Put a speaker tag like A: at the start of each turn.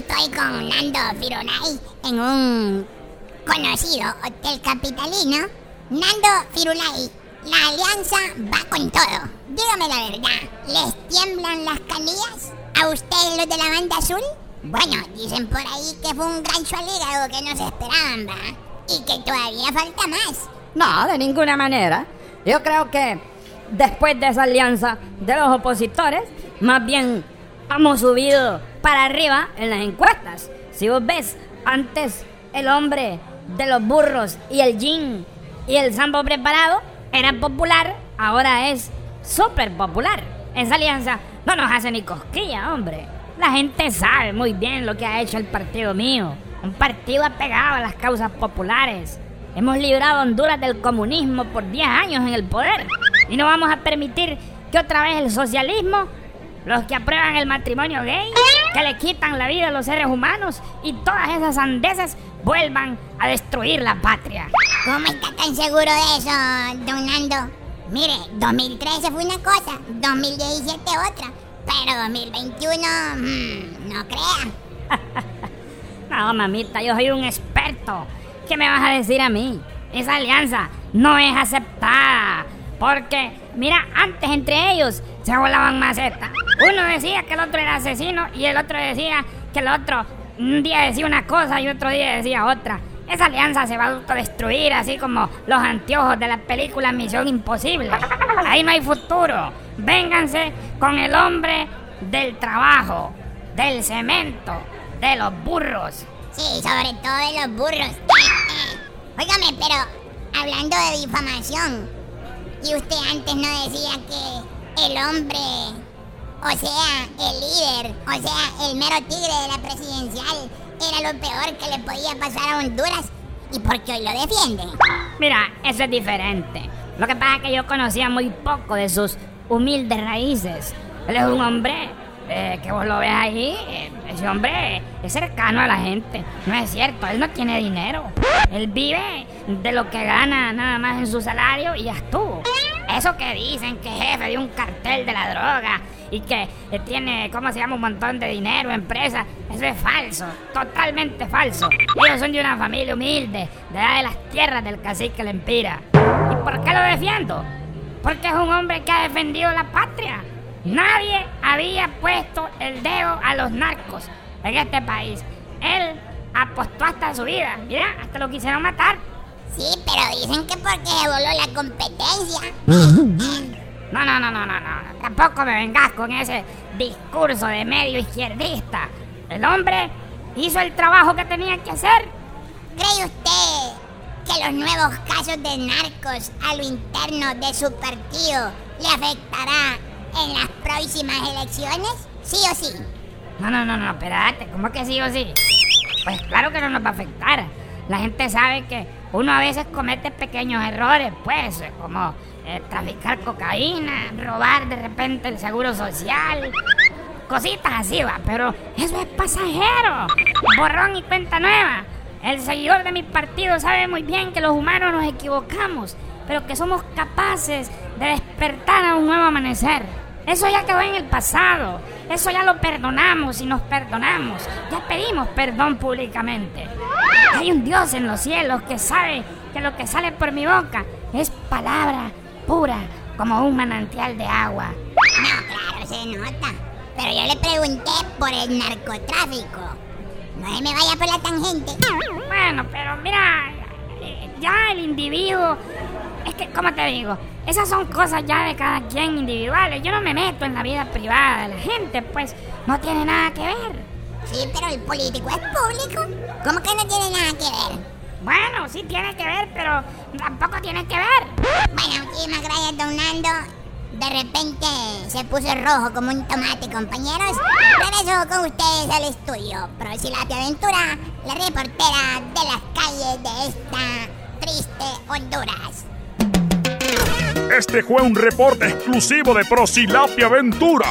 A: estoy con Nando Firulay en un conocido hotel capitalino. Nando Firulay, la alianza va con todo. Dígame la verdad, ¿les tiemblan las canillas a ustedes los de la banda azul? Bueno, dicen por ahí que fue un gancho al hígado que no se esperaban, ¿va? Y que todavía falta más.
B: No, de ninguna manera. Yo creo que después de esa alianza de los opositores, más bien hemos subido para arriba en las encuestas. Si vos ves, antes el hombre de los burros y el jean y el sambo preparado era popular, ahora es súper popular. Esa alianza no nos hace ni cosquilla, hombre. La gente sabe muy bien lo que ha hecho el partido mío. Un partido apegado a las causas populares. Hemos librado a Honduras del comunismo por 10 años en el poder. Y no vamos a permitir que otra vez el socialismo, los que aprueban el matrimonio gay, que le quitan la vida a los seres humanos y todas esas andeses vuelvan a destruir la patria.
A: ¿Cómo está tan seguro de eso, don Nando? Mire, 2013 fue una cosa, 2017 otra, pero 2021, mmm, no crea.
B: no, mamita, yo soy un experto. ¿Qué me vas a decir a mí? Esa alianza no es aceptada. Porque, mira, antes entre ellos se volaban macetas. Uno decía que el otro era asesino y el otro decía que el otro un día decía una cosa y otro día decía otra. Esa alianza se va a autodestruir, así como los anteojos de la película Misión Imposible. Ahí no hay futuro. Vénganse con el hombre del trabajo, del cemento, de los burros.
A: Sí, sobre todo de los burros. Óigame, pero hablando de difamación, y usted antes no decía que el hombre, o sea, el líder, o sea, el mero tigre de la presidencial, era lo peor que le podía pasar a Honduras. ¿Y por qué hoy lo defiende?
B: Mira, eso es diferente. Lo que pasa es que yo conocía muy poco de sus humildes raíces. Él es un hombre eh, que vos lo ves ahí, eh, ese hombre es cercano a la gente. No es cierto, él no tiene dinero. Él vive de lo que gana nada más en su salario y ya estuvo. Eso que dicen que es jefe de un cartel de la droga y que tiene, ¿cómo se llama? Un montón de dinero, empresa. Eso es falso, totalmente falso. Ellos son de una familia humilde, de de las tierras del cacique Lempira. ¿Y por qué lo defiendo? Porque es un hombre que ha defendido la patria. Nadie había puesto el dedo a los narcos en este país. Él apostó hasta su vida. Mira, hasta lo quisieron matar.
A: Sí, pero dicen que porque voló la competencia.
B: No, no, no, no, no, no. Tampoco me vengas con ese discurso de medio izquierdista. El hombre hizo el trabajo que tenía que hacer.
A: ¿Cree usted que los nuevos casos de narcos a lo interno de su partido le afectará en las próximas elecciones? ¿Sí o sí?
B: No, no, no, no, espérate, ¿cómo que sí o sí? Pues claro que no nos va a afectar. La gente sabe que uno a veces comete pequeños errores, pues, como eh, traficar cocaína, robar de repente el seguro social, cositas así, va, pero eso es pasajero. Borrón y cuenta nueva. El seguidor de mi partido sabe muy bien que los humanos nos equivocamos, pero que somos capaces de despertar a un nuevo amanecer. Eso ya quedó en el pasado. Eso ya lo perdonamos y nos perdonamos. Ya pedimos perdón públicamente. Un Dios en los cielos que sabe que lo que sale por mi boca es palabra pura como un manantial de agua.
A: No, claro, se nota. Pero yo le pregunté por el narcotráfico. No se me vaya por la tangente.
B: Bueno, pero mira, ya el individuo... Es que, ¿cómo te digo? Esas son cosas ya de cada quien individuales. Yo no me meto en la vida privada de la gente, pues no tiene nada que ver.
A: Sí, pero el político es público. ¿Cómo que no tiene nada que ver?
B: Bueno, sí tiene que ver, pero tampoco tiene que ver.
A: Bueno, muchísimas gracias, don Nando. De repente se puso rojo como un tomate, compañeros. Regreso con ustedes al estudio. Prosilapia Aventura, la reportera de las calles de esta triste Honduras.
C: Este fue un reporte exclusivo de Prosilapia Aventura.